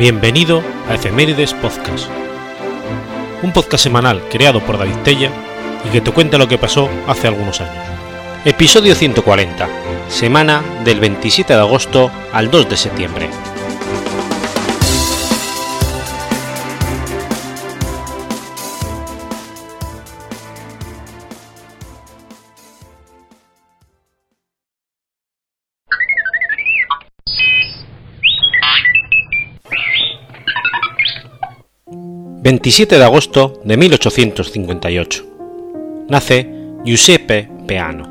Bienvenido a Efemérides Podcast, un podcast semanal creado por David Tella y que te cuenta lo que pasó hace algunos años. Episodio 140, semana del 27 de agosto al 2 de septiembre. 27 de agosto de 1858. Nace Giuseppe Peano.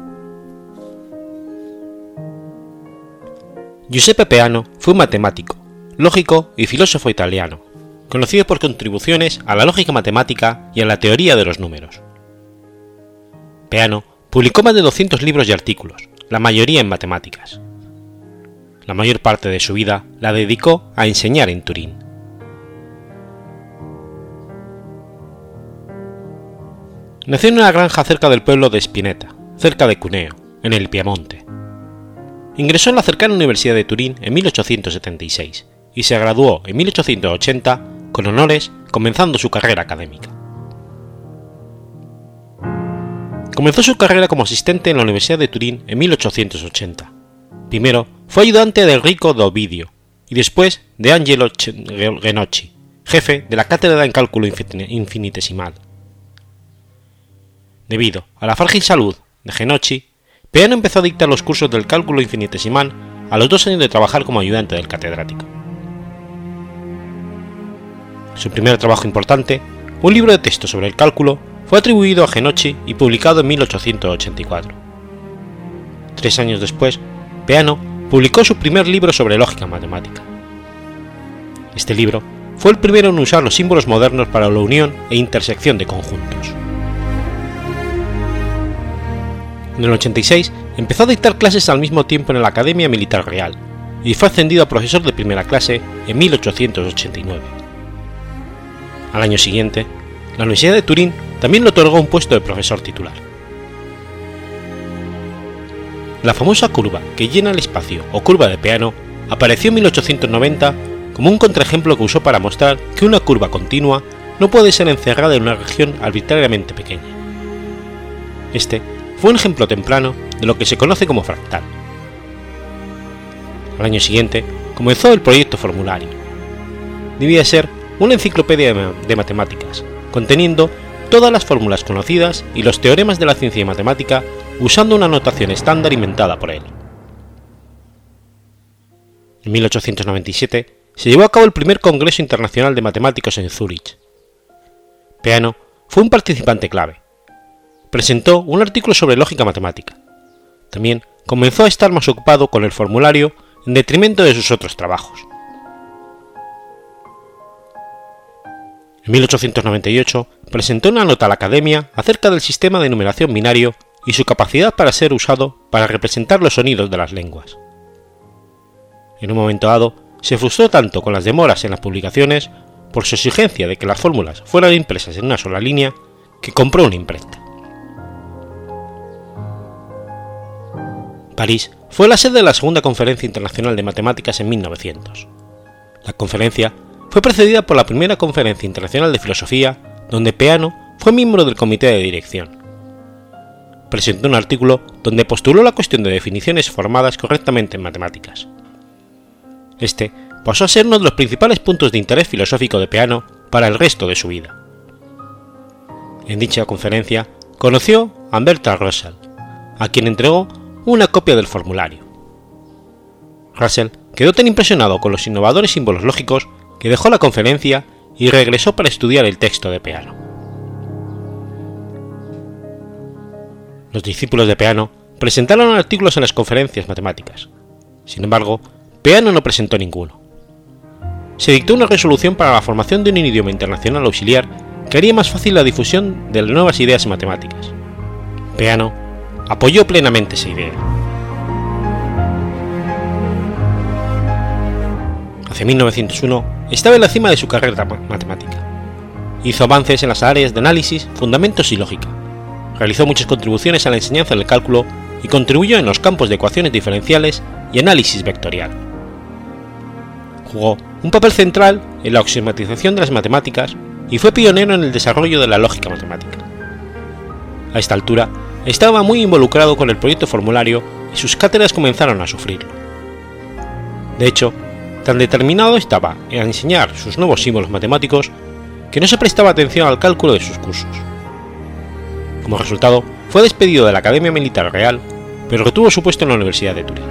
Giuseppe Peano fue un matemático, lógico y filósofo italiano, conocido por contribuciones a la lógica matemática y a la teoría de los números. Peano publicó más de 200 libros y artículos, la mayoría en matemáticas. La mayor parte de su vida la dedicó a enseñar en Turín. Nació en una granja cerca del pueblo de Spinetta, cerca de Cuneo, en el Piamonte. Ingresó en la cercana Universidad de Turín en 1876 y se graduó en 1880 con honores comenzando su carrera académica. Comenzó su carrera como asistente en la Universidad de Turín en 1880. Primero fue ayudante de Enrico d'Ovidio y después de Angelo Genocchi, jefe de la cátedra en cálculo infinitesimal Debido a la frágil salud de Genocchi, Peano empezó a dictar los cursos del cálculo infinitesimal a los dos años de trabajar como ayudante del catedrático. Su primer trabajo importante, un libro de texto sobre el cálculo, fue atribuido a Genocchi y publicado en 1884. Tres años después, Peano publicó su primer libro sobre lógica matemática. Este libro fue el primero en usar los símbolos modernos para la unión e intersección de conjuntos. En el 86 empezó a dictar clases al mismo tiempo en la Academia Militar Real y fue ascendido a profesor de primera clase en 1889. Al año siguiente, la Universidad de Turín también le otorgó un puesto de profesor titular. La famosa curva que llena el espacio o curva de Peano apareció en 1890 como un contraejemplo que usó para mostrar que una curva continua no puede ser encerrada en una región arbitrariamente pequeña. Este fue un ejemplo temprano de lo que se conoce como fractal. Al año siguiente comenzó el proyecto Formulario. Debía ser una enciclopedia de matemáticas, conteniendo todas las fórmulas conocidas y los teoremas de la ciencia y matemática usando una notación estándar inventada por él. En 1897 se llevó a cabo el primer Congreso Internacional de Matemáticos en Zúrich. Peano fue un participante clave, presentó un artículo sobre lógica matemática. También comenzó a estar más ocupado con el formulario en detrimento de sus otros trabajos. En 1898 presentó una nota a la Academia acerca del sistema de numeración binario y su capacidad para ser usado para representar los sonidos de las lenguas. En un momento dado, se frustró tanto con las demoras en las publicaciones por su exigencia de que las fórmulas fueran impresas en una sola línea que compró una imprenta. París fue la sede de la Segunda Conferencia Internacional de Matemáticas en 1900. La conferencia fue precedida por la Primera Conferencia Internacional de Filosofía, donde Peano fue miembro del comité de dirección. Presentó un artículo donde postuló la cuestión de definiciones formadas correctamente en matemáticas. Este pasó a ser uno de los principales puntos de interés filosófico de Peano para el resto de su vida. En dicha conferencia conoció a Bertrand Russell, a quien entregó una copia del formulario. Russell quedó tan impresionado con los innovadores símbolos lógicos que dejó la conferencia y regresó para estudiar el texto de Peano. Los discípulos de Peano presentaron artículos en las conferencias matemáticas. Sin embargo, Peano no presentó ninguno. Se dictó una resolución para la formación de un idioma internacional auxiliar que haría más fácil la difusión de las nuevas ideas matemáticas. Peano apoyó plenamente esa idea. Hacia 1901 estaba en la cima de su carrera matemática. Hizo avances en las áreas de análisis, fundamentos y lógica. Realizó muchas contribuciones a la enseñanza del cálculo y contribuyó en los campos de ecuaciones diferenciales y análisis vectorial. Jugó un papel central en la oximatización de las matemáticas y fue pionero en el desarrollo de la lógica matemática. A esta altura, estaba muy involucrado con el proyecto formulario y sus cátedras comenzaron a sufrirlo. De hecho, tan determinado estaba en enseñar sus nuevos símbolos matemáticos que no se prestaba atención al cálculo de sus cursos. Como resultado, fue despedido de la Academia Militar Real, pero retuvo su puesto en la Universidad de Turín.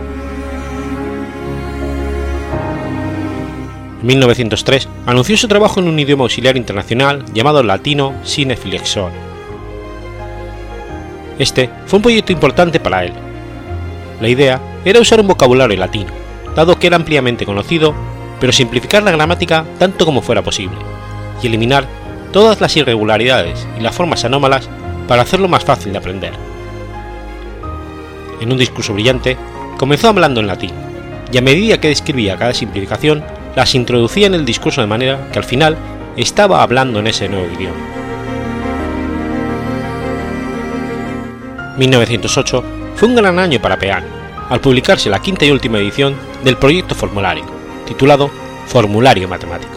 En 1903 anunció su trabajo en un idioma auxiliar internacional llamado latino sine flexor. Este fue un proyecto importante para él. La idea era usar un vocabulario latino, dado que era ampliamente conocido, pero simplificar la gramática tanto como fuera posible, y eliminar todas las irregularidades y las formas anómalas para hacerlo más fácil de aprender. En un discurso brillante, comenzó hablando en latín, y a medida que describía cada simplificación, las introducía en el discurso de manera que al final estaba hablando en ese nuevo idioma. 1908 fue un gran año para Peano, al publicarse la quinta y última edición del proyecto formulario, titulado Formulario Matemático.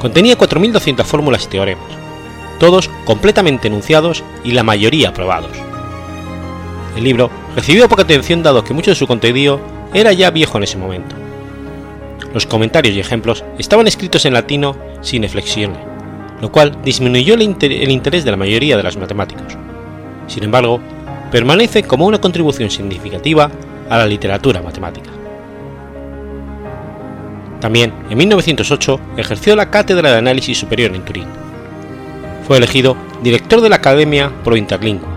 Contenía 4.200 fórmulas y teoremas, todos completamente enunciados y la mayoría aprobados. El libro recibió poca atención dado que mucho de su contenido era ya viejo en ese momento. Los comentarios y ejemplos estaban escritos en latino sin flexione, lo cual disminuyó el interés de la mayoría de los matemáticos. Sin embargo, permanece como una contribución significativa a la literatura matemática. También, en 1908, ejerció la cátedra de análisis superior en Turín. Fue elegido director de la Academia Pro Interlingua.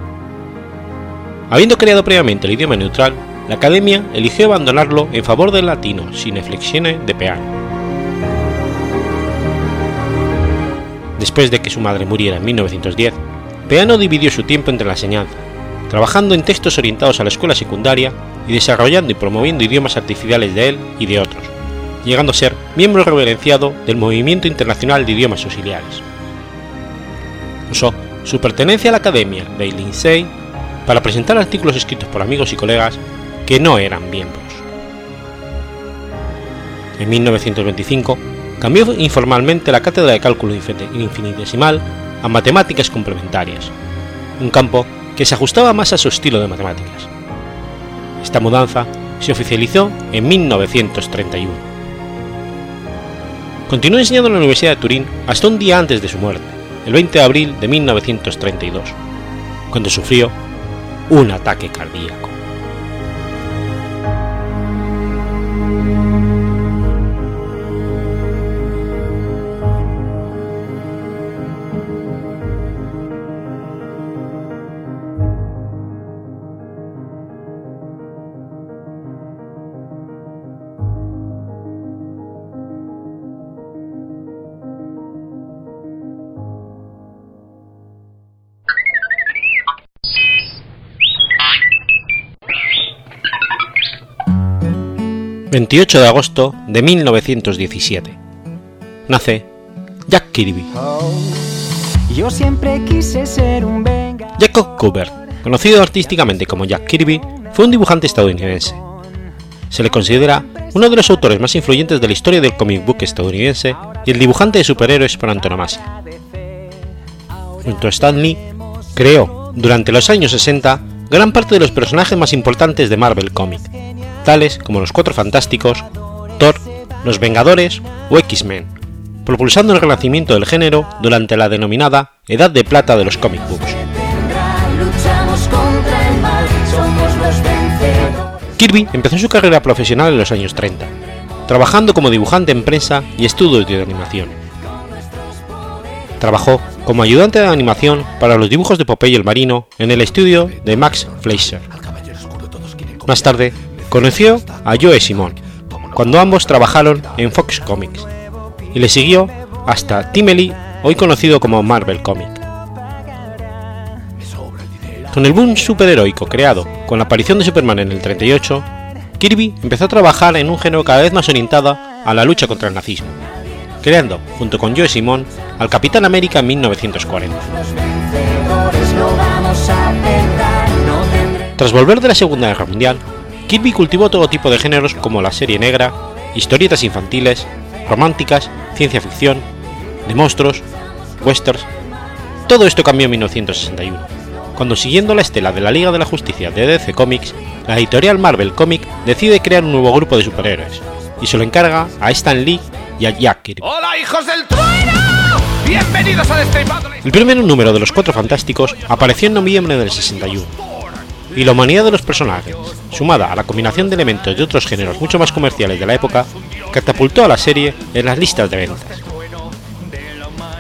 Habiendo creado previamente el idioma neutral, la Academia eligió abandonarlo en favor del latino sin flexione de Peano. Después de que su madre muriera en 1910, Peano dividió su tiempo entre la enseñanza, trabajando en textos orientados a la escuela secundaria y desarrollando y promoviendo idiomas artificiales de él y de otros, llegando a ser miembro reverenciado del Movimiento Internacional de Idiomas Auxiliares. Usó su pertenencia a la Academia de Lindsay para presentar artículos escritos por amigos y colegas que no eran miembros. En 1925 cambió informalmente la cátedra de cálculo infinitesimal a matemáticas complementarias, un campo que se ajustaba más a su estilo de matemáticas. Esta mudanza se oficializó en 1931. Continuó enseñando en la Universidad de Turín hasta un día antes de su muerte, el 20 de abril de 1932, cuando sufrió un ataque cardíaco. 28 de agosto de 1917. Nace Jack Kirby. Yo siempre quise ser un Jacob Cooper, conocido artísticamente como Jack Kirby, fue un dibujante estadounidense. Se le considera uno de los autores más influyentes de la historia del comic book estadounidense y el dibujante de superhéroes por antonomasia. Junto a Stan Lee, creó, durante los años 60, gran parte de los personajes más importantes de Marvel Comics, tales como los Cuatro Fantásticos, Thor, Los Vengadores o X-Men, propulsando el renacimiento del género durante la denominada Edad de Plata de los comic books. Kirby empezó su carrera profesional en los años 30, trabajando como dibujante en prensa y estudios de animación. Trabajó como ayudante de animación para los dibujos de Popeye el Marino en el estudio de Max Fleischer. Más tarde Conoció a Joe Simon cuando ambos trabajaron en Fox Comics y le siguió hasta Tim Lee, hoy conocido como Marvel Comics. Con el boom superheroico creado con la aparición de Superman en el 38, Kirby empezó a trabajar en un género cada vez más orientado a la lucha contra el nazismo, creando, junto con Joe Simon, al Capitán América en 1940. Tras volver de la Segunda Guerra Mundial, Kirby cultivó todo tipo de géneros como la serie negra, historietas infantiles, románticas, ciencia ficción, de monstruos, westerns. Todo esto cambió en 1961, cuando siguiendo la estela de la Liga de la Justicia de DC Comics, la editorial Marvel Comics decide crear un nuevo grupo de superhéroes y se lo encarga a Stan Lee y a Jack Kirby. ¡Hola, hijos del trueno! ¡Bienvenidos a Destripando la El primer número de los Cuatro Fantásticos apareció en noviembre del 61, y la humanidad de los personajes, sumada a la combinación de elementos de otros géneros mucho más comerciales de la época, catapultó a la serie en las listas de ventas.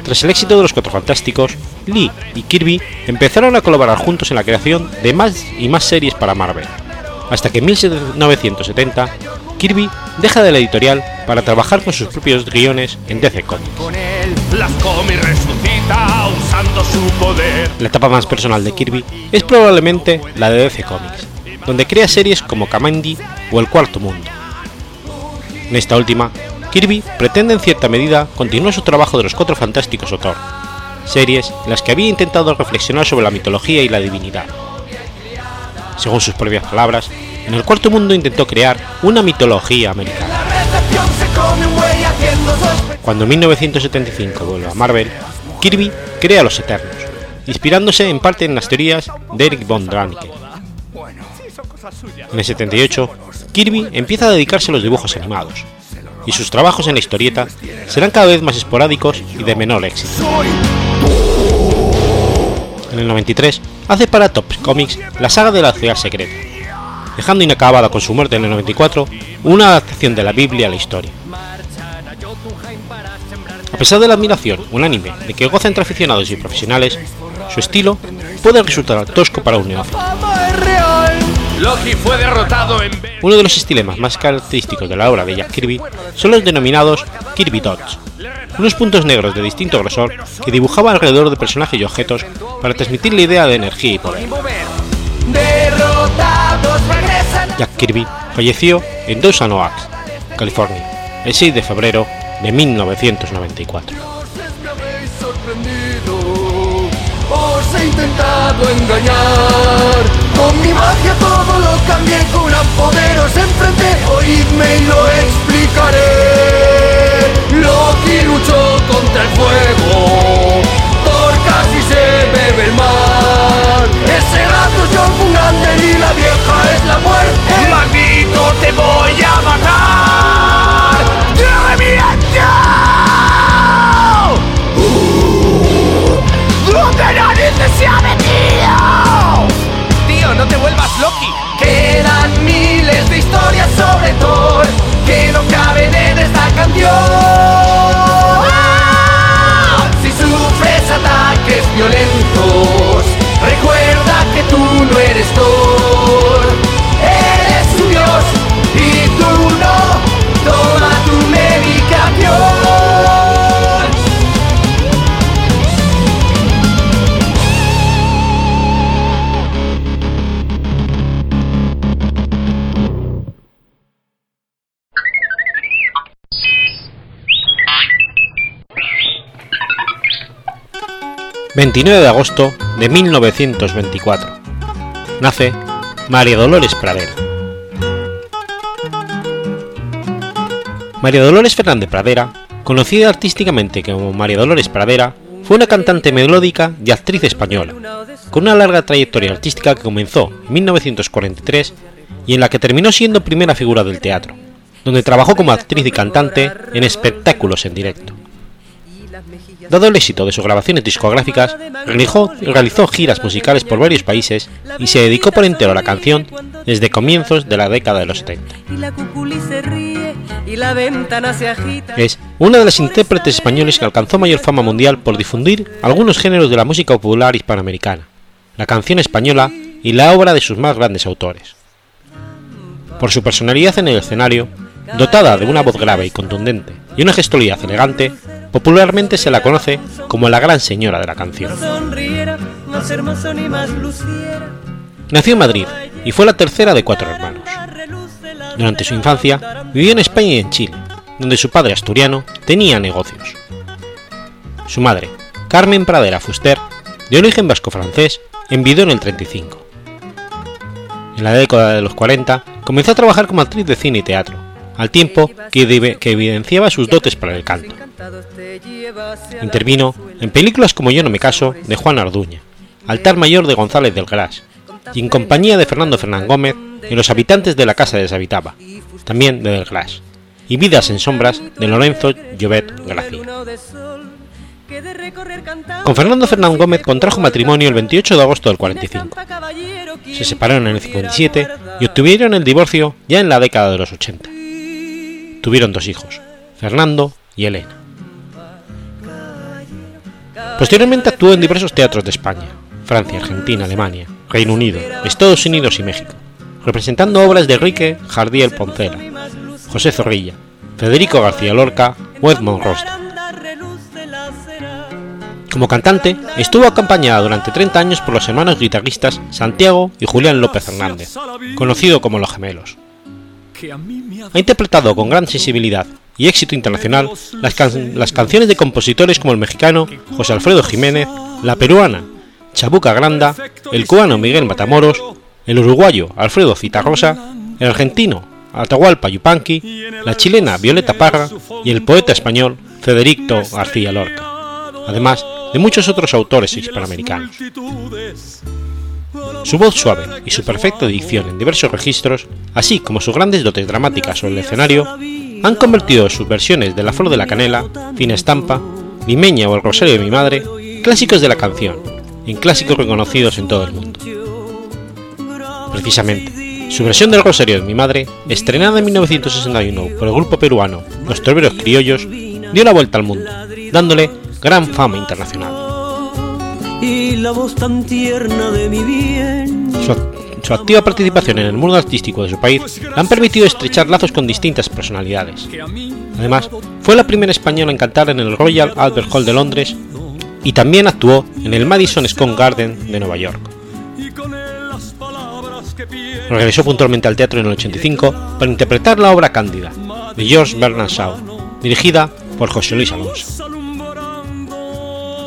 Tras el éxito de los Cuatro Fantásticos, Lee y Kirby empezaron a colaborar juntos en la creación de más y más series para Marvel, hasta que en 1970 Kirby deja de la editorial para trabajar con sus propios guiones en DC Comics. La etapa más personal de Kirby es probablemente la de DC Comics, donde crea series como Kamandi o El Cuarto Mundo. En esta última, Kirby pretende en cierta medida continuar su trabajo de los Cuatro Fantásticos o Thor, series en las que había intentado reflexionar sobre la mitología y la divinidad. Según sus propias palabras, en El Cuarto Mundo intentó crear una mitología americana. Cuando en 1975 vuelve a Marvel, Kirby crea Los Eternos, inspirándose en parte en las teorías de Eric von Däniken. En el 78, Kirby empieza a dedicarse a los dibujos animados, y sus trabajos en la historieta serán cada vez más esporádicos y de menor éxito. En el 93, hace para Top Comics la saga de la ciudad secreta, dejando inacabada con su muerte en el 94 una adaptación de la Biblia a la historia. A pesar de la admiración unánime de que goza entre aficionados y profesionales, su estilo puede resultar tosco para un neófito. Uno de los estilemas más característicos de la obra de Jack Kirby son los denominados Kirby Dots, unos puntos negros de distinto grosor que dibujaba alrededor de personajes y objetos para transmitir la idea de energía y poder. Jack Kirby falleció en Dawson Oaks, California, el 6 de febrero de 1994. me habéis sorprendido. Os y lo explicaré. Loki luchó contra el fuego. Thor casi se bebe el mar. Ese gato la muerte. Maldito, te voy a matar. 29 de agosto de 1924. Nace María Dolores Pradera. María Dolores Fernández Pradera, conocida artísticamente como María Dolores Pradera, fue una cantante melódica y actriz española, con una larga trayectoria artística que comenzó en 1943 y en la que terminó siendo primera figura del teatro, donde trabajó como actriz y cantante en espectáculos en directo. Dado el éxito de sus grabaciones discográficas, realizó, realizó giras musicales por varios países y se dedicó por entero a la canción desde comienzos de la década de los 70. Y la cuculi se ríe y la ventana se agita. Es una de las intérpretes españoles que alcanzó mayor fama mundial por difundir algunos géneros de la música popular hispanoamericana, la canción española y la obra de sus más grandes autores. Por su personalidad en el escenario, dotada de una voz grave y contundente y una gestualidad elegante, popularmente se la conoce como la gran señora de la canción. Nació en Madrid y fue la tercera de cuatro hermanos. Durante su infancia vivió en España y en Chile, donde su padre asturiano tenía negocios. Su madre, Carmen Pradera Fuster, de origen vasco-francés, enviudó en el 35. En la década de los 40 comenzó a trabajar como actriz de cine y teatro, al tiempo que, evidenciaba sus dotes para el canto. Intervino en películas como Yo no me caso de Juan Arduña, Altar Mayor de González del Gras y en compañía de Fernando Fernán Gómez en Los habitantes de la casa deshabitaba, también de Del Gras, y Vidas en sombras de Lorenzo Llobet Gracia. Con Fernando Fernán Gómez contrajo matrimonio el 28 de agosto del 45. Se separaron en el 57 y obtuvieron el divorcio ya en la década de los 80. Tuvieron dos hijos, Fernando y Elena. Posteriormente actuó en diversos teatros de España, Francia, Argentina, Alemania, Reino Unido, Estados Unidos y México, representando obras de Enrique Jardiel Poncela, José Zorrilla, Federico García Lorca o Edmond. Como cantante, estuvo acompañada durante 30 años por los hermanos guitarristas Santiago y Julián López Hernández, conocido como Los Gemelos. Ha interpretado con gran sensibilidad y éxito internacional las, canciones de compositores como el mexicano José Alfredo Jiménez, la peruana Chabuca Granda, el cubano Miguel Matamoros, el uruguayo Alfredo Citarrosa, el argentino Atahualpa Yupanqui, la chilena Violeta Parra y el poeta español Federico García Lorca, además de muchos otros autores hispanoamericanos. Su voz suave y su perfecta dicción en diversos registros, así como sus grandes dotes dramáticas sobre el escenario, han convertido sus versiones de La Flor de la Canela, Fina Estampa, Limeña o El Rosario de mi Madre, clásicos de la canción, en clásicos reconocidos en todo el mundo. Precisamente, su versión del Rosario de mi Madre, estrenada en 1961 por el grupo peruano Los Troveros Criollos, dio la vuelta al mundo, dándole gran fama internacional. Y la voz tan tierna de mi bien. Su, activa participación en el mundo artístico de su país le han permitido estrechar lazos con distintas personalidades. Además, fue la primera española en cantar en el Royal Albert Hall de Londres y también actuó en el Madison Square Garden de Nueva York. Regresó puntualmente al teatro en el 85 para interpretar la obra Cándida, de George Bernard Shaw, dirigida por José Luis Alonso.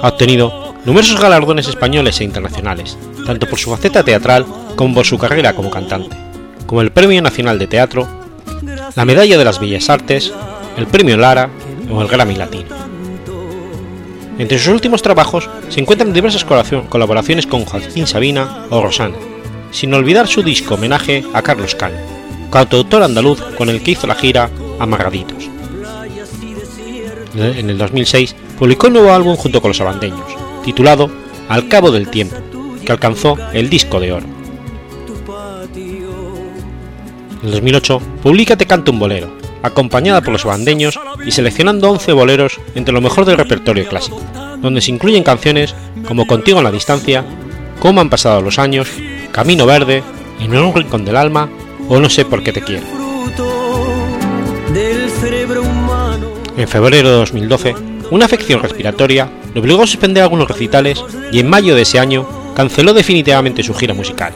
Ha obtenido numerosos galardones españoles e internacionales, tanto por su faceta teatral como por su carrera como cantante, como el Premio Nacional de Teatro, la Medalla de las Bellas Artes, el Premio Lara o el Grammy Latino. Entre sus últimos trabajos se encuentran diversas colaboraciones con Joaquín Sabina o Rosana, sin olvidar su disco homenaje a Carlos Cano, cantautor andaluz con el que hizo la gira Amarraditos. En el 2006 publicó un nuevo álbum junto con los abandeños, titulado Al cabo del tiempo, que alcanzó el disco de oro. En el 2008 publica Te canto un bolero, acompañada por los bandeños y seleccionando 11 boleros entre lo mejor del repertorio clásico, donde se incluyen canciones como Contigo en la distancia, Cómo han pasado los años, Camino Verde, En un rincón del alma o No sé por qué te quiero. En febrero de 2012, una afección respiratoria le obligó a suspender algunos recitales y en mayo de ese año canceló definitivamente su gira musical.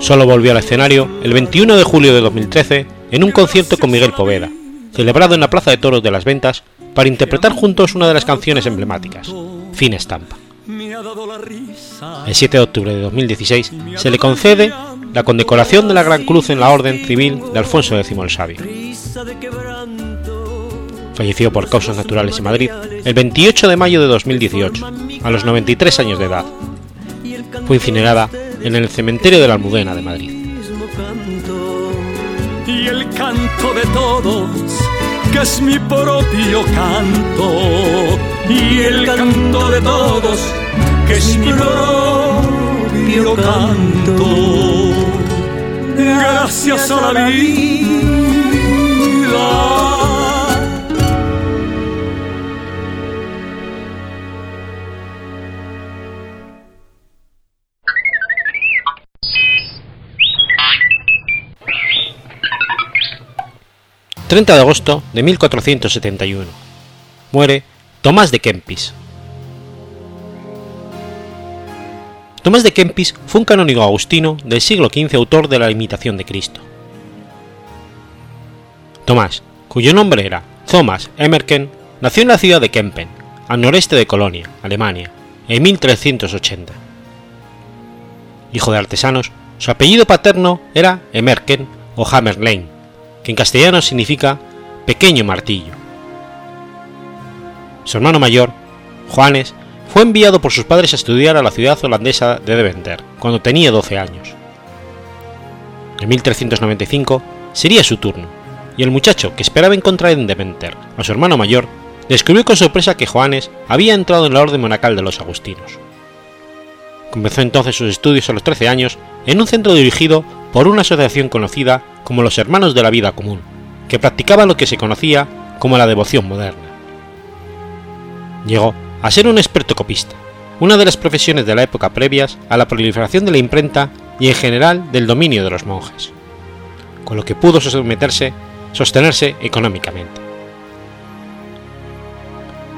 Solo volvió al escenario el 21 de julio de 2013 en un concierto con Miguel Poveda, celebrado en la Plaza de Toros de las Ventas, para interpretar juntos una de las canciones emblemáticas, Fin Estampa. El 7 de octubre de 2016 se le concede la condecoración de la Gran Cruz en la Orden Civil de Alfonso X el Sabio. Falleció por causas naturales en Madrid el 28 de mayo de 2018, a los 93 años de edad. Fue incinerada en el cementerio de la Almudena de Madrid y el canto de todos, que es mi propio canto, y el canto de todos, que es mi propio canto. Gracias a la vida 30 de agosto de 1471. Muere Tomás de Kempis. Tomás de Kempis fue un canónigo agustino del siglo XV autor de la imitación de Cristo. Tomás, cuyo nombre era Thomas Emmerken, nació en la ciudad de Kempen, al noreste de Colonia, Alemania, en 1380. Hijo de artesanos, su apellido paterno era Emerken o Hammerlein, en castellano significa pequeño martillo. Su hermano mayor, Juanes, fue enviado por sus padres a estudiar a la ciudad holandesa de Deventer cuando tenía 12 años. En 1395 sería su turno, y el muchacho que esperaba encontrar en Deventer a su hermano mayor descubrió con sorpresa que Juanes había entrado en la orden monacal de los agustinos. Comenzó entonces sus estudios a los 13 años en un centro dirigido por una asociación conocida como los Hermanos de la Vida Común, que practicaba lo que se conocía como la devoción moderna. Llegó a ser un experto copista, una de las profesiones de la época previas a la proliferación de la imprenta y en general del dominio de los monjes, con lo que pudo someterse, sostenerse económicamente.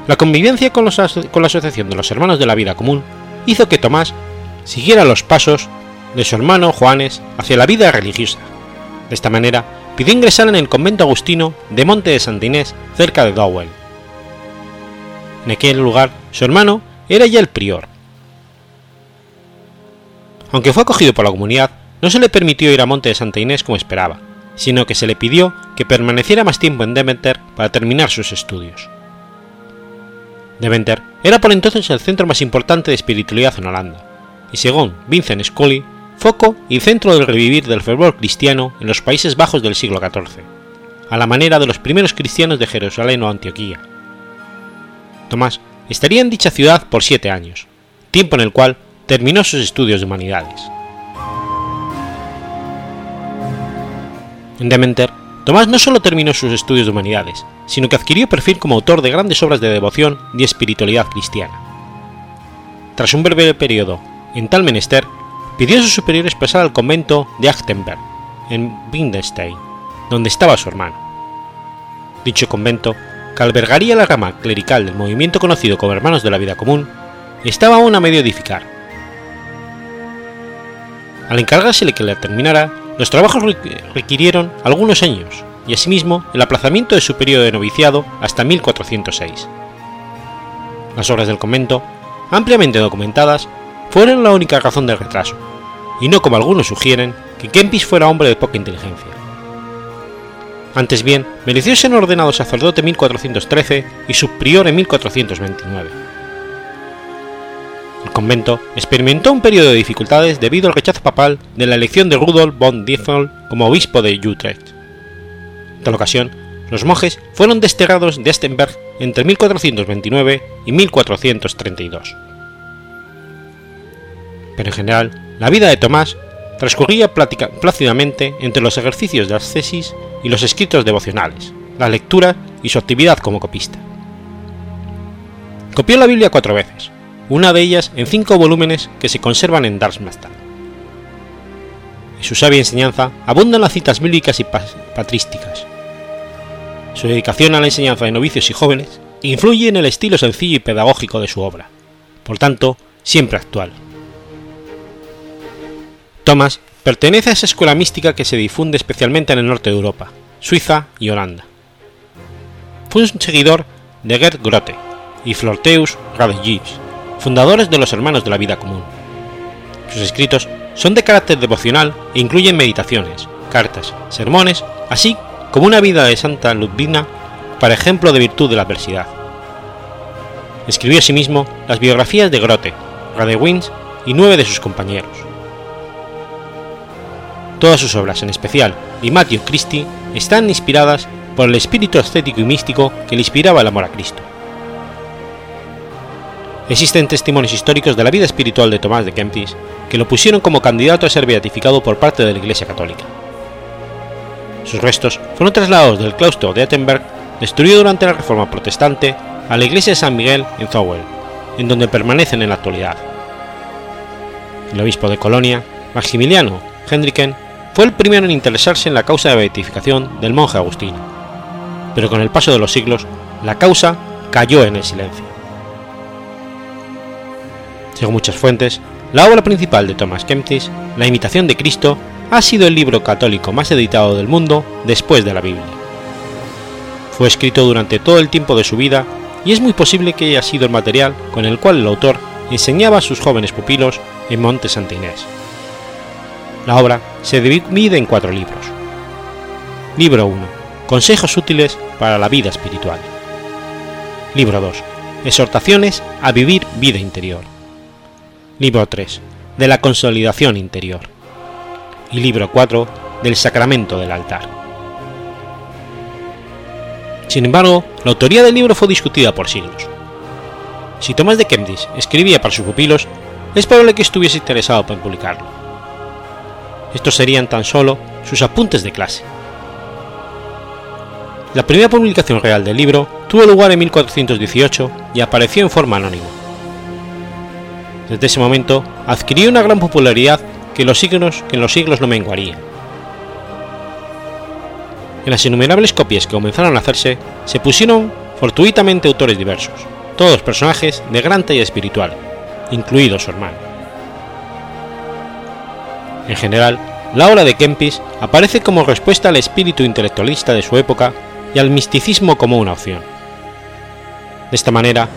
La convivencia con, con la Asociación de los Hermanos de la Vida Común hizo que Tomás siguiera los pasos de su hermano Juanes hacia la vida religiosa. De esta manera, pidió ingresar en el convento agustino de Monte de Santa Inés, cerca de Dowell. En aquel lugar, su hermano era ya el prior. Aunque fue acogido por la comunidad, no se le permitió ir a Monte de Santa Inés como esperaba, sino que se le pidió que permaneciera más tiempo en Deventer para terminar sus estudios. Deventer era por entonces el centro más importante de espiritualidad en Holanda, y según Vincent Scully, foco y centro del revivir del fervor cristiano en los Países Bajos del siglo XIV, a la manera de los primeros cristianos de Jerusalén o Antioquía. Tomás estaría en dicha ciudad por siete años, tiempo en el cual terminó sus estudios de humanidades. En Deventer, Tomás no solo terminó sus estudios de humanidades, sino que adquirió perfil como autor de grandes obras de devoción y espiritualidad cristiana. Tras un breve periodo en tal menester, pidió a sus superiores pasar al convento de Achtenberg, en Windenstein, donde estaba su hermano. Dicho convento, que albergaría la rama clerical del movimiento conocido como Hermanos de la Vida Común, estaba aún a medio edificar. Al encargársele que la terminara, los trabajos requirieron algunos años y asimismo el aplazamiento de su periodo de noviciado hasta 1406. Las obras del convento, ampliamente documentadas, fueron la única razón del retraso, y no como algunos sugieren que Kempis fuera hombre de poca inteligencia. Antes bien, mereció ser ordenado sacerdote en 1413 y subprior en 1429. El convento experimentó un periodo de dificultades debido al rechazo papal de la elección de Rudolf von Diefel como obispo de Utrecht. En tal ocasión, los monjes fueron desterrados de Estenberg entre 1429 y 1432 pero en general la vida de Tomás transcurría plácidamente entre los ejercicios de ascesis y los escritos devocionales, la lectura y su actividad como copista. Copió la Biblia cuatro veces, una de ellas en cinco volúmenes que se conservan en Darmstadt. En su sabia enseñanza abundan las citas bíblicas y patrísticas. Su dedicación a la enseñanza de novicios y jóvenes influye en el estilo sencillo y pedagógico de su obra, por tanto, siempre actual. Thomas pertenece a esa escuela mística que se difunde especialmente en el norte de Europa, Suiza y Holanda. Fue un seguidor de Gerd Grote y Florteus Radegis, fundadores de los Hermanos de la Vida Común. Sus escritos son de carácter devocional e incluyen meditaciones, cartas, sermones, así como una vida de Santa Ludvina para ejemplo de virtud de la adversidad. Escribió asimismo las biografías de Grote, Radewins y nueve de sus compañeros. Todas sus obras, en especial y Matthew Christie, están inspiradas por el espíritu ascético y místico que le inspiraba el amor a Cristo. Existen testimonios históricos de la vida espiritual de Tomás de Kempis que lo pusieron como candidato a ser beatificado por parte de la Iglesia Católica. Sus restos fueron trasladados del claustro de Attenberg, destruido durante la Reforma Protestante, a la iglesia de San Miguel en Zowell, en donde permanecen en la actualidad. El obispo de Colonia, Maximiliano Hendriken, fue el primero en interesarse en la causa de beatificación del monje agustino, pero con el paso de los siglos la causa cayó en el silencio. Según muchas fuentes, la obra principal de Thomas Kempis, La imitación de Cristo, ha sido el libro católico más editado del mundo después de la Biblia. Fue escrito durante todo el tiempo de su vida y es muy posible que haya sido el material con el cual el autor enseñaba a sus jóvenes pupilos en Monte Santa Inés. La obra se divide en cuatro libros. Libro 1. Consejos útiles para la vida espiritual. Libro 2. Exhortaciones a vivir vida interior. Libro 3. De la consolidación interior. Y libro 4. Del sacramento del altar. Sin embargo, la autoría del libro fue discutida por siglos. Si Tomás de Kempis escribía para sus pupilos, es probable que estuviese interesado por publicarlo. Estos serían tan solo sus apuntes de clase. La primera publicación real del libro tuvo lugar en 1418 y apareció en forma anónima. Desde ese momento adquirió una gran popularidad que, los siglos, que en los siglos no menguaría. En las innumerables copias que comenzaron a hacerse, se pusieron fortuitamente autores diversos, todos personajes de gran talla espiritual, incluido su hermano. En general, la obra de Kempis aparece como respuesta al espíritu intelectualista de su época y al misticismo como una opción. De esta manera,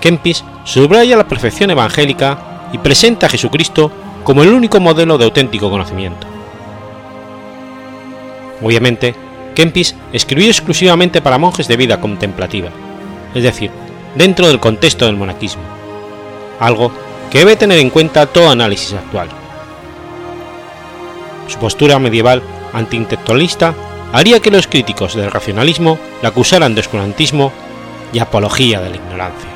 Kempis subraya la perfección evangélica y presenta a Jesucristo como el único modelo de auténtico conocimiento. Obviamente, Kempis escribió exclusivamente para monjes de vida contemplativa, es decir, dentro del contexto del monaquismo, algo que debe tener en cuenta todo análisis actual. Su postura medieval antiintelectualista haría que los críticos del racionalismo la acusaran de oscurantismo y apología de la ignorancia.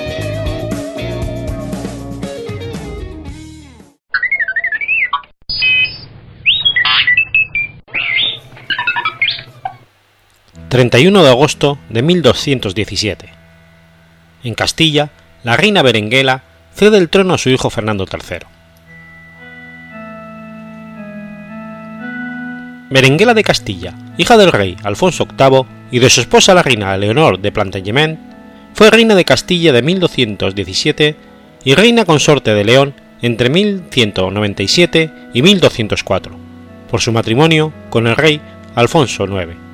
31 de agosto de 1217. En Castilla, la reina Berenguela cede el trono a su hijo Fernando III. Berenguela de Castilla, hija del rey Alfonso VIII y de su esposa la reina Leonor de Plantagenet, fue reina de Castilla de 1217 y reina consorte de León entre 1197 y 1204, por su matrimonio con el rey Alfonso IX.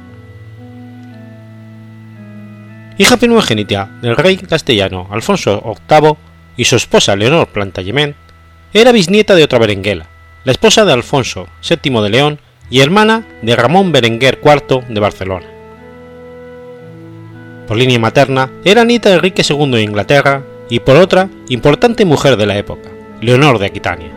Hija primogénita del rey castellano Alfonso VIII y su esposa Leonor Plantagenet, era bisnieta de otra Berenguela, la esposa de Alfonso VII de León y hermana de Ramón Berenguer IV de Barcelona. Por línea materna, era nieta de Enrique II de Inglaterra y por otra, importante mujer de la época, Leonor de Aquitania.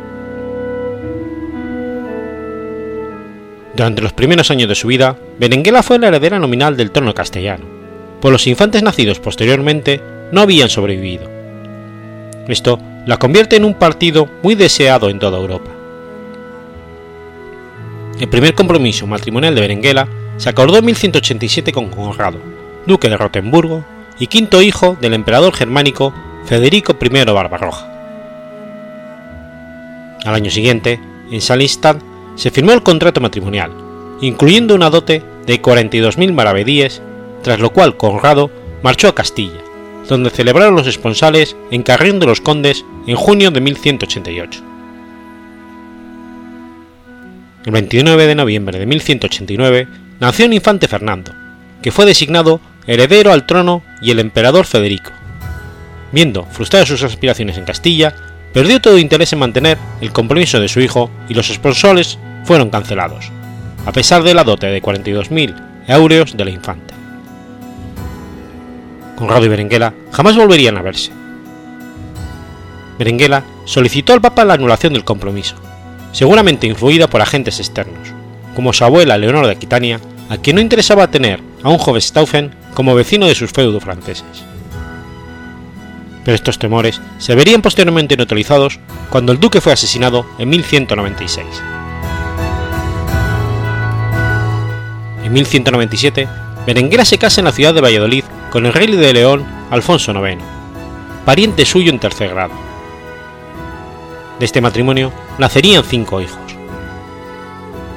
Durante los primeros años de su vida, Berenguela fue la heredera nominal del trono castellano pues los infantes nacidos posteriormente no habían sobrevivido. Esto la convierte en un partido muy deseado en toda Europa. El primer compromiso matrimonial de Berenguela se acordó en 1187 con Conrado, duque de Rotemburgo y quinto hijo del emperador germánico Federico I Barbarroja. Al año siguiente, en Salistad, se firmó el contrato matrimonial, incluyendo una dote de 42.000 maravedíes tras lo cual Conrado marchó a Castilla, donde celebraron los esponsales en Carrión de los Condes en junio de 1188. El 29 de noviembre de 1189 nació un infante Fernando, que fue designado heredero al trono y el emperador Federico. Viendo frustradas sus aspiraciones en Castilla, perdió todo interés en mantener el compromiso de su hijo y los esponsales fueron cancelados, a pesar de la dote de 42.000 euros de la infanta. Conrado y Berenguela jamás volverían a verse. Berenguela solicitó al Papa la anulación del compromiso, seguramente influida por agentes externos, como su abuela Leonor de Aquitania, a quien no interesaba tener a un joven Stauffen como vecino de sus feudos franceses. Pero estos temores se verían posteriormente neutralizados cuando el duque fue asesinado en 1196. En 1197, Berenguela se casa en la ciudad de Valladolid con el rey de León Alfonso IX, pariente suyo en tercer grado. De este matrimonio nacerían cinco hijos.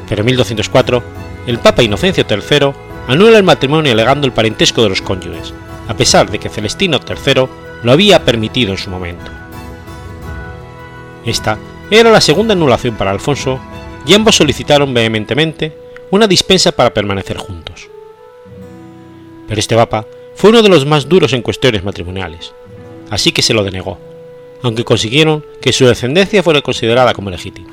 Pero en 1204, el Papa Inocencio III anula el matrimonio alegando el parentesco de los cónyuges, a pesar de que Celestino III lo había permitido en su momento. Esta era la segunda anulación para Alfonso y ambos solicitaron vehementemente una dispensa para permanecer juntos. Pero este papa fue uno de los más duros en cuestiones matrimoniales, así que se lo denegó, aunque consiguieron que su descendencia fuera considerada como legítima.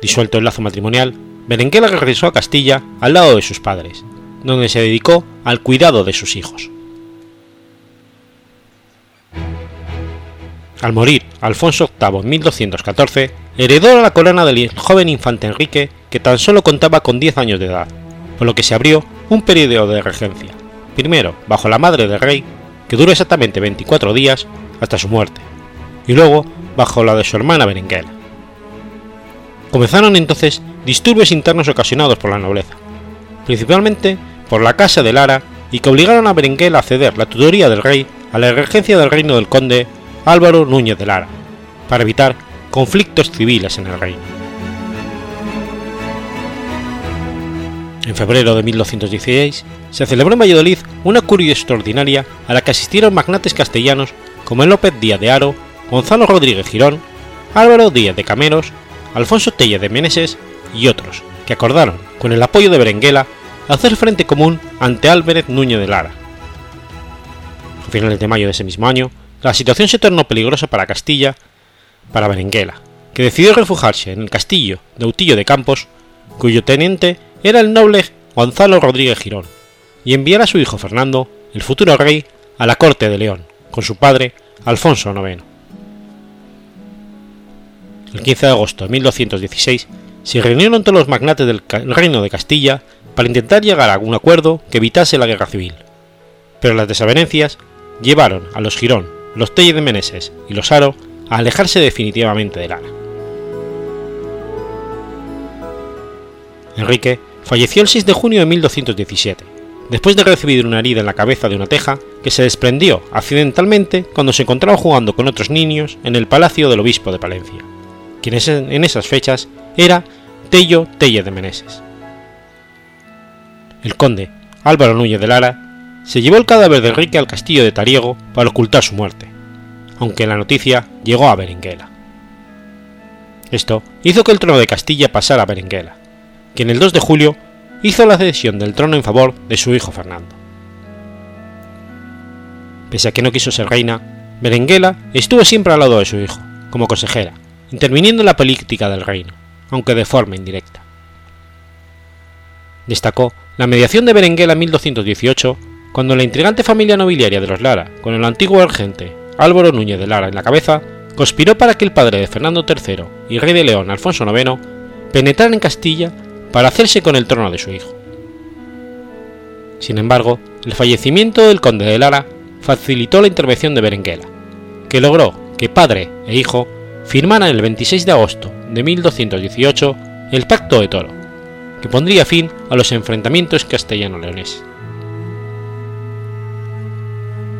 Disuelto el lazo matrimonial, Berenguela regresó a Castilla al lado de sus padres, donde se dedicó al cuidado de sus hijos. Al morir Alfonso VIII en 1214, heredó la corona del joven infante Enrique, que tan solo contaba con 10 años de edad, por lo que se abrió un periodo de regencia, primero bajo la madre del rey, que duró exactamente 24 días hasta su muerte, y luego bajo la de su hermana Berenguela. Comenzaron entonces disturbios internos ocasionados por la nobleza, principalmente por la casa de Lara y que obligaron a Berenguela a ceder la tutoría del rey a la regencia del reino del conde Álvaro Núñez de Lara, para evitar conflictos civiles en el reino. En febrero de 1216 se celebró en Valladolid una curia extraordinaria a la que asistieron magnates castellanos como López Díaz de Aro, Gonzalo Rodríguez Girón, Álvaro Díaz de Cameros, Alfonso Telle de Meneses y otros, que acordaron, con el apoyo de Berenguela, hacer frente común ante Álvarez Núñez de Lara. A finales de mayo de ese mismo año, la situación se tornó peligrosa para Castilla, para Berenguela, que decidió refugiarse en el castillo de Utillo de Campos, cuyo teniente era el noble Gonzalo Rodríguez Girón, y enviar a su hijo Fernando, el futuro rey, a la corte de León, con su padre, Alfonso IX. El 15 de agosto de 1216 se reunieron todos los magnates del reino de Castilla para intentar llegar a un acuerdo que evitase la guerra civil, pero las desavenencias llevaron a los Girón, los Telle de Meneses y los Aro a alejarse definitivamente de Lara. Enrique falleció el 6 de junio de 1217, después de recibir una herida en la cabeza de una teja que se desprendió accidentalmente cuando se encontraba jugando con otros niños en el palacio del obispo de Palencia, quien en esas fechas era Tello Telle de Meneses. El conde Álvaro Núñez de Lara se llevó el cadáver de Enrique al castillo de Tariego para ocultar su muerte, aunque la noticia llegó a Berenguela. Esto hizo que el trono de Castilla pasara a Berenguela, quien el 2 de julio hizo la cesión del trono en favor de su hijo Fernando. Pese a que no quiso ser reina, Berenguela estuvo siempre al lado de su hijo, como consejera, interviniendo en la política del reino, aunque de forma indirecta. Destacó la mediación de Berenguela en 1218, cuando la intrigante familia nobiliaria de los Lara, con el antiguo regente Álvaro Núñez de Lara en la cabeza, conspiró para que el padre de Fernando III y rey de León Alfonso IX penetraran en Castilla para hacerse con el trono de su hijo. Sin embargo, el fallecimiento del conde de Lara facilitó la intervención de Berenguela, que logró que padre e hijo firmaran el 26 de agosto de 1218 el Pacto de Toro, que pondría fin a los enfrentamientos castellano-leoneses.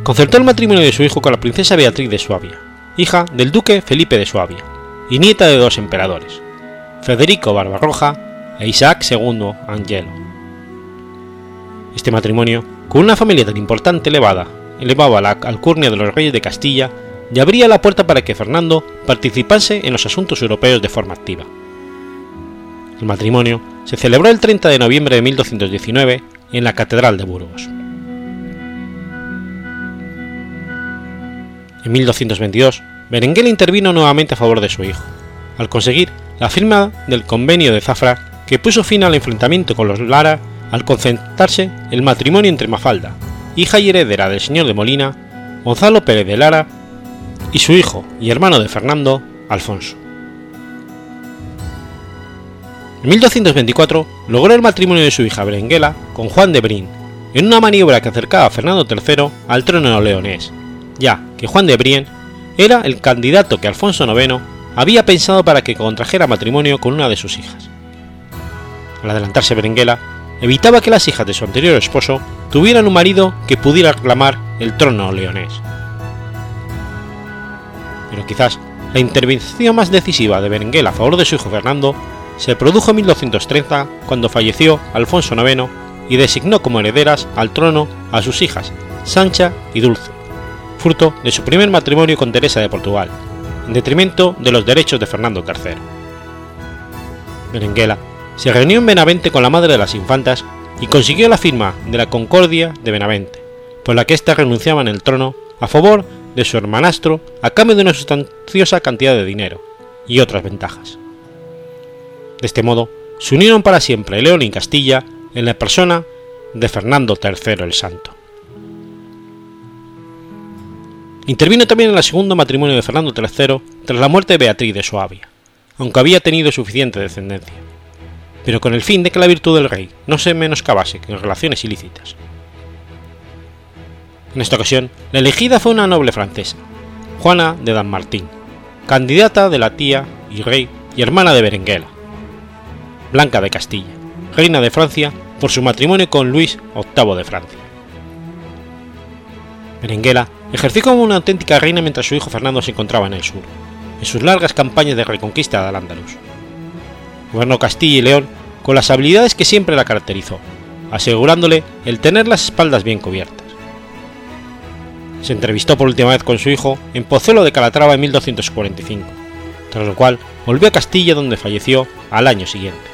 Concertó el matrimonio de su hijo con la princesa Beatriz de Suabia, hija del duque Felipe de Suabia, y nieta de dos emperadores, Federico Barbarroja e Isaac II Angelo. Este matrimonio, con una familia tan importante elevada, elevaba la alcurnia de los reyes de Castilla y abría la puerta para que Fernando participase en los asuntos europeos de forma activa. El matrimonio se celebró el 30 de noviembre de 1219 en la Catedral de Burgos. En 1222, Berenguela intervino nuevamente a favor de su hijo, al conseguir la firma del convenio de Zafra que puso fin al enfrentamiento con los Lara al concentrarse el matrimonio entre Mafalda, hija y heredera del señor de Molina, Gonzalo Pérez de Lara, y su hijo y hermano de Fernando, Alfonso. En 1224 logró el matrimonio de su hija Berenguela con Juan de Brin, en una maniobra que acercaba a Fernando III al trono leonés, ya que Juan de Brienne era el candidato que Alfonso IX había pensado para que contrajera matrimonio con una de sus hijas. Al adelantarse Berenguela, evitaba que las hijas de su anterior esposo tuvieran un marido que pudiera reclamar el trono leonés. Pero quizás la intervención más decisiva de Berenguela a favor de su hijo Fernando se produjo en 1230 cuando falleció Alfonso IX y designó como herederas al trono a sus hijas Sancha y Dulce, fruto de su primer matrimonio con Teresa de Portugal, en detrimento de los derechos de Fernando III. Berenguela se reunió en Benavente con la madre de las infantas y consiguió la firma de la Concordia de Benavente, por la que ésta renunciaba en el trono a favor de su hermanastro a cambio de una sustanciosa cantidad de dinero y otras ventajas. De este modo, se unieron para siempre León y Castilla en la persona de Fernando III el Santo. Intervino también en el segundo matrimonio de Fernando III tras la muerte de Beatriz de Suabia, aunque había tenido suficiente descendencia, pero con el fin de que la virtud del rey no se menoscabase en relaciones ilícitas. En esta ocasión, la elegida fue una noble francesa, Juana de Martín, candidata de la tía y rey y hermana de Berenguela, Blanca de Castilla, reina de Francia por su matrimonio con Luis VIII de Francia. Berenguela ejerció como una auténtica reina mientras su hijo Fernando se encontraba en el sur, en sus largas campañas de reconquista del Andalus. Gobernó Castilla y León con las habilidades que siempre la caracterizó, asegurándole el tener las espaldas bien cubiertas. Se entrevistó por última vez con su hijo en Pozuelo de Calatrava en 1245, tras lo cual volvió a Castilla donde falleció al año siguiente.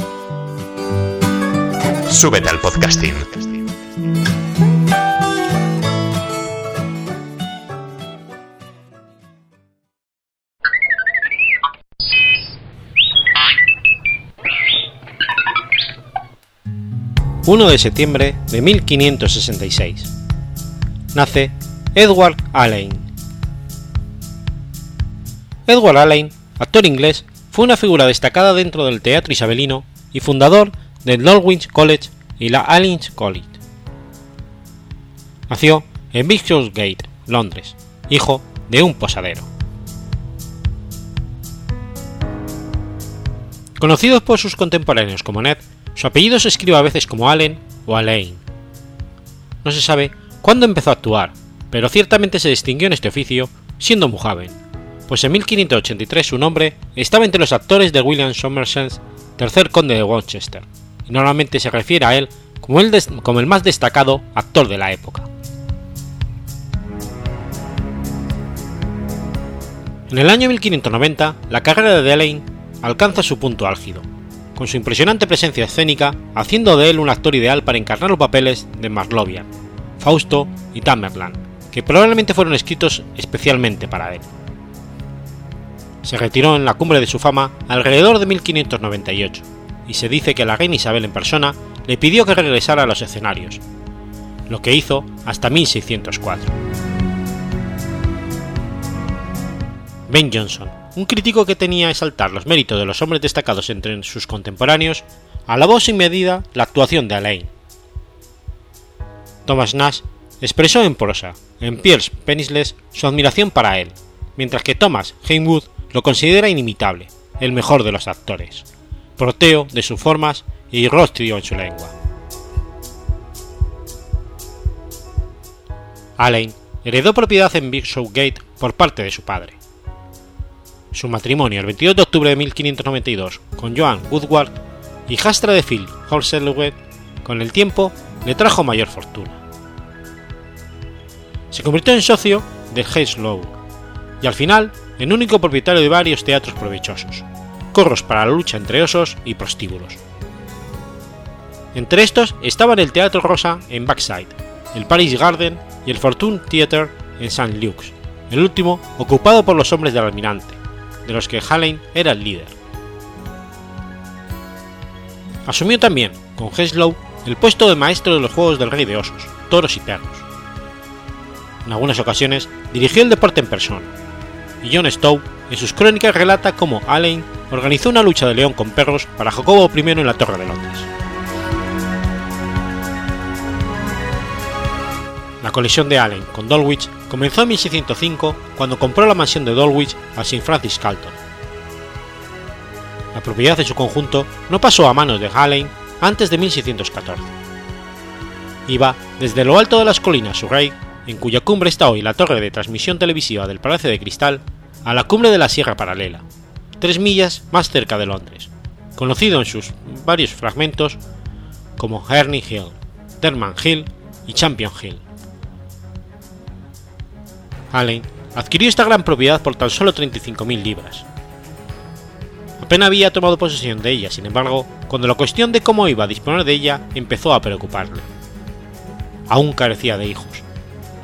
Súbete al podcasting. ...1 de septiembre de 1566... ...nace Edward Alleyn. Edward Alleyn, actor inglés, fue una figura destacada dentro del teatro isabelino y fundador del Norwich College y la Allen's College. Nació en Bishopsgate, Londres, hijo de un posadero. Conocido por sus contemporáneos como Ned, su apellido se escribe a veces como Allen o Alain. No se sabe cuándo empezó a actuar, pero ciertamente se distinguió en este oficio siendo muy joven, pues en 1583 su nombre estaba entre los actores de William Somerset, tercer conde de Worcester, y normalmente se refiere a él como el, más destacado actor de la época. En el año 1590, la carrera de Alain alcanza su punto álgido, con su impresionante presencia escénica haciendo de él un actor ideal para encarnar los papeles de Marlovian, Fausto y Tamerlane, que probablemente fueron escritos especialmente para él. Se retiró en la cumbre de su fama alrededor de 1598, y se dice que la reina Isabel en persona le pidió que regresara a los escenarios, lo que hizo hasta 1604. Ben Jonson, un crítico que tenía a exaltar los méritos de los hombres destacados entre sus contemporáneos, alabó sin medida la actuación de Alain. Thomas Nash expresó en prosa, en Pierce Penisless, su admiración para él, mientras que Thomas Heywood lo considera inimitable, el mejor de los actores, proteo de sus formas y rostro en su lengua. Alain heredó propiedad en Bishopgate por parte de su padre. Su matrimonio el 22 de octubre de 1592 con Joan Woodward, hijastra de Phil Holselwet, con el tiempo le trajo mayor fortuna. Se convirtió en socio de Heslow y al final en único propietario de varios teatros provechosos, corros para la lucha entre osos y prostíbulos. Entre estos estaban el Teatro Rosa en Backside, el Paris Garden y el Fortune Theatre en St. Luke's, el último ocupado por los hombres del almirante, de los que Halein era el líder. Asumió también, con Heslow, el puesto de maestro de los juegos del rey de osos, toros y perros. En algunas ocasiones dirigió el deporte en persona, y John Stowe en sus crónicas relata cómo Alleyn organizó una lucha de león con perros para Jacobo I en la Torre de Londres. La colisión de Allen con Dulwich comenzó en 1605 cuando compró la mansión de Dulwich a Sir Francis Calton. La propiedad en su conjunto no pasó a manos de Allen antes de 1614. Iba desde lo alto de las colinas Surrey, en cuya cumbre está hoy la torre de transmisión televisiva del Palacio de Cristal, a la cumbre de la Sierra Paralela, tres millas más cerca de Londres, conocido en sus varios fragmentos como Herney Hill, Derman Hill y Champion Hill. Allen adquirió esta gran propiedad por tan solo 35.000 libras. Apenas había tomado posesión de ella, sin embargo, cuando la cuestión de cómo iba a disponer de ella empezó a preocuparle. Aún carecía de hijos,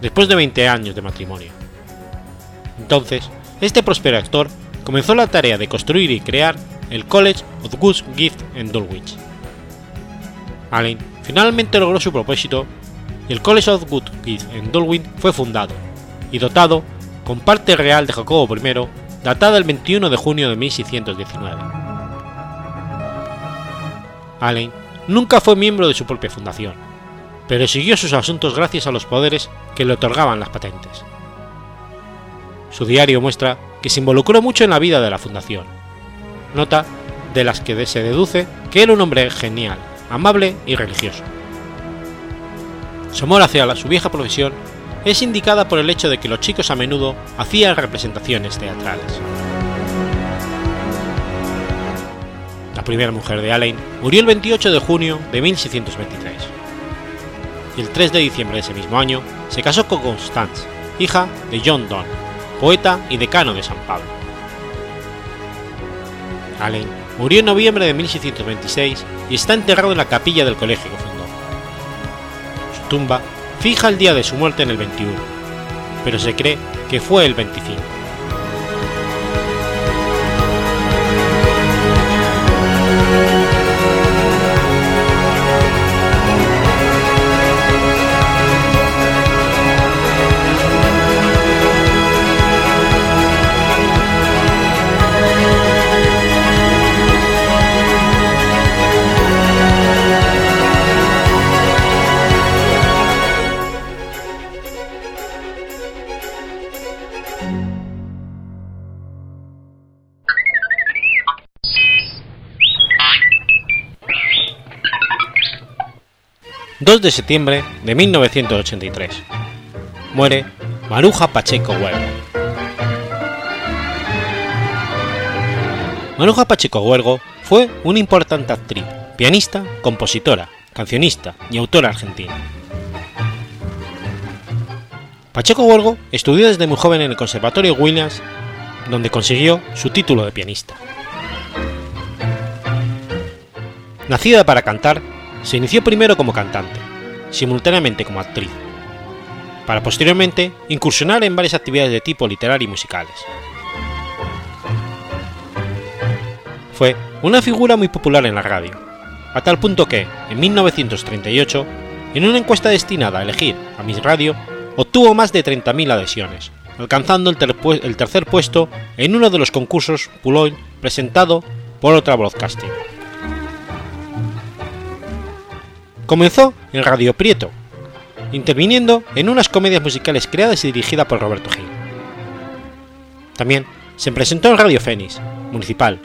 después de 20 años de matrimonio. Entonces, este próspero actor comenzó la tarea de construir y crear el College of Good Gift en Dulwich. Allen finalmente logró su propósito y el College of Good Gift en Dulwich fue fundado y dotado con parte real de Jacobo I, datada el 21 de junio de 1619. Allen nunca fue miembro de su propia fundación, pero siguió sus asuntos gracias a los poderes que le otorgaban las patentes. Su diario muestra que se involucró mucho en la vida de la fundación. Nota de las que se deduce que era un hombre genial, amable y religioso. Su amor hacia su vieja profesión es indicada por el hecho de que los chicos a menudo hacían representaciones teatrales. La primera mujer de Allen murió el 28 de junio de 1623. Y el 3 de diciembre de ese mismo año se casó con Constance, hija de John Donne, poeta y decano de San Pablo. Allen murió en noviembre de 1626 y está enterrado en la capilla del colegio que fundó. Su tumba fija el día de su muerte en el 21, pero se cree que fue el 25. 2 de septiembre de 1983. Muere Maruja Pacheco Huergo. Maruja Pacheco Huergo fue una importante actriz, pianista, compositora, cancionista y autora argentina. Pacheco Huergo estudió desde muy joven en el Conservatorio Williams, donde consiguió su título de pianista. Nacida para cantar, se inició primero como cantante, simultáneamente como actriz, para posteriormente incursionar en varias actividades de tipo literario y musicales. Fue una figura muy popular en la radio, a tal punto que, en 1938, en una encuesta destinada a elegir a Miss Radio, obtuvo más de 30.000 adhesiones, alcanzando el, tercer puesto en uno de los concursos Puloy presentado por otra broadcasting. Comenzó en Radio Prieto, interviniendo en unas comedias musicales creadas y dirigidas por Roberto Gil. También se presentó en Radio Fénix, municipal,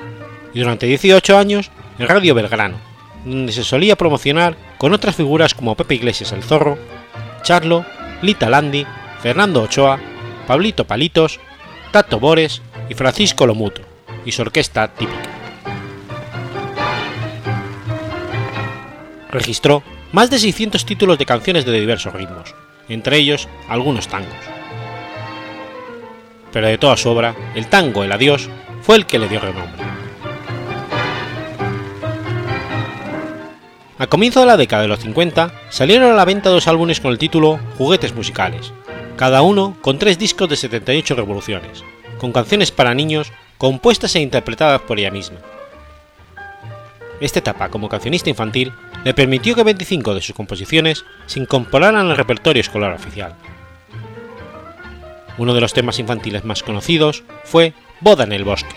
y durante 18 años en Radio Belgrano, donde se solía promocionar con otras figuras como Pepe Iglesias el Zorro, Charlo, Lita Landi, Fernando Ochoa, Pablito Palitos, Tato Bores y Francisco Lomuto, y su orquesta típica. Registró más de 600 títulos de canciones de diversos ritmos, entre ellos algunos tangos. Pero de toda su obra, el tango El Adiós fue el que le dio renombre. A comienzo de la década de los 50 salieron a la venta dos álbumes con el título Juguetes Musicales, cada uno con tres discos de 78 revoluciones, con canciones para niños compuestas e interpretadas por ella misma. Esta etapa como cancionista infantil le permitió que 25 de sus composiciones se incorporaran al repertorio escolar oficial. Uno de los temas infantiles más conocidos fue Boda en el bosque.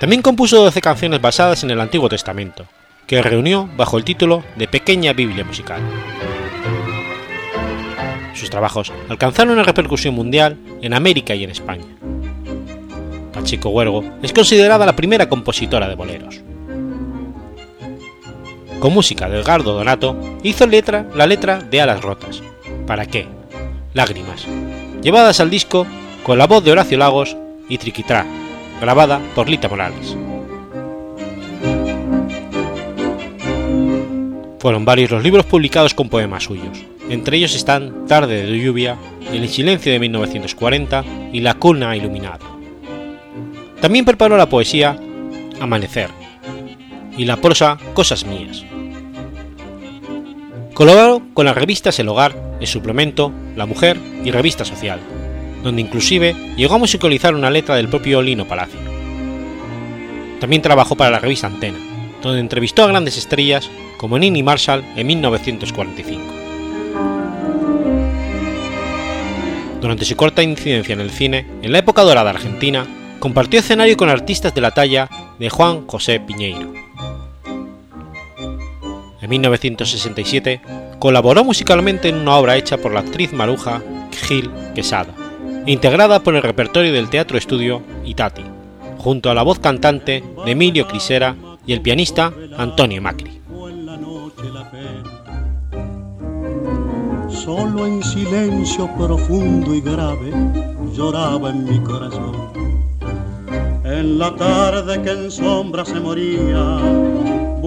También compuso 12 canciones basadas en el Antiguo Testamento, que reunió bajo el título de Pequeña Biblia Musical. Sus trabajos alcanzaron una repercusión mundial en América y en España. Pacheco Huergo es considerada la primera compositora de boleros. Con música de Edgardo Donato, hizo letra, la letra de Alas Rotas. ¿Para qué? Lágrimas, llevadas al disco con la voz de Horacio Lagos y Triquitrá, grabada por Lita Morales. Fueron varios los libros publicados con poemas suyos, entre ellos están Tarde de lluvia, El silencio de 1940 y La cuna iluminada. También preparó la poesía Amanecer, y la prosa Cosas Mías. Colaboró con las revistas El Hogar, El Suplemento, La Mujer y Revista Social, donde inclusive llegó a musicalizar una letra del propio Lino Palacio. También trabajó para la revista Antena, donde entrevistó a grandes estrellas como Nini Marshall en 1945. Durante su corta incidencia en el cine, en la época dorada argentina, compartió escenario con artistas de la talla de Juan José Piñeiro. En 1967 colaboró musicalmente en una obra hecha por la actriz maruja Gil Quesada, integrada por el repertorio del Teatro Estudio Itati, junto a la voz cantante de Emilio Crisera y el pianista Antonio Macri.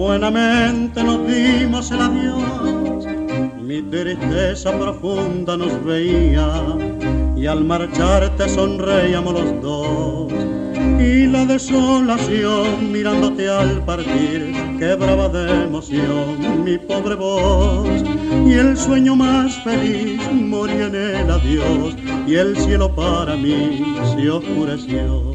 Buenamente nos dimos el adiós. Mi tristeza profunda nos veía y al marcharte sonreíamos los dos. y la desolación mirándote al partir quebraba de emoción mi pobre voz y el sueño más feliz moría en el adiós y el cielo para mí se oscureció.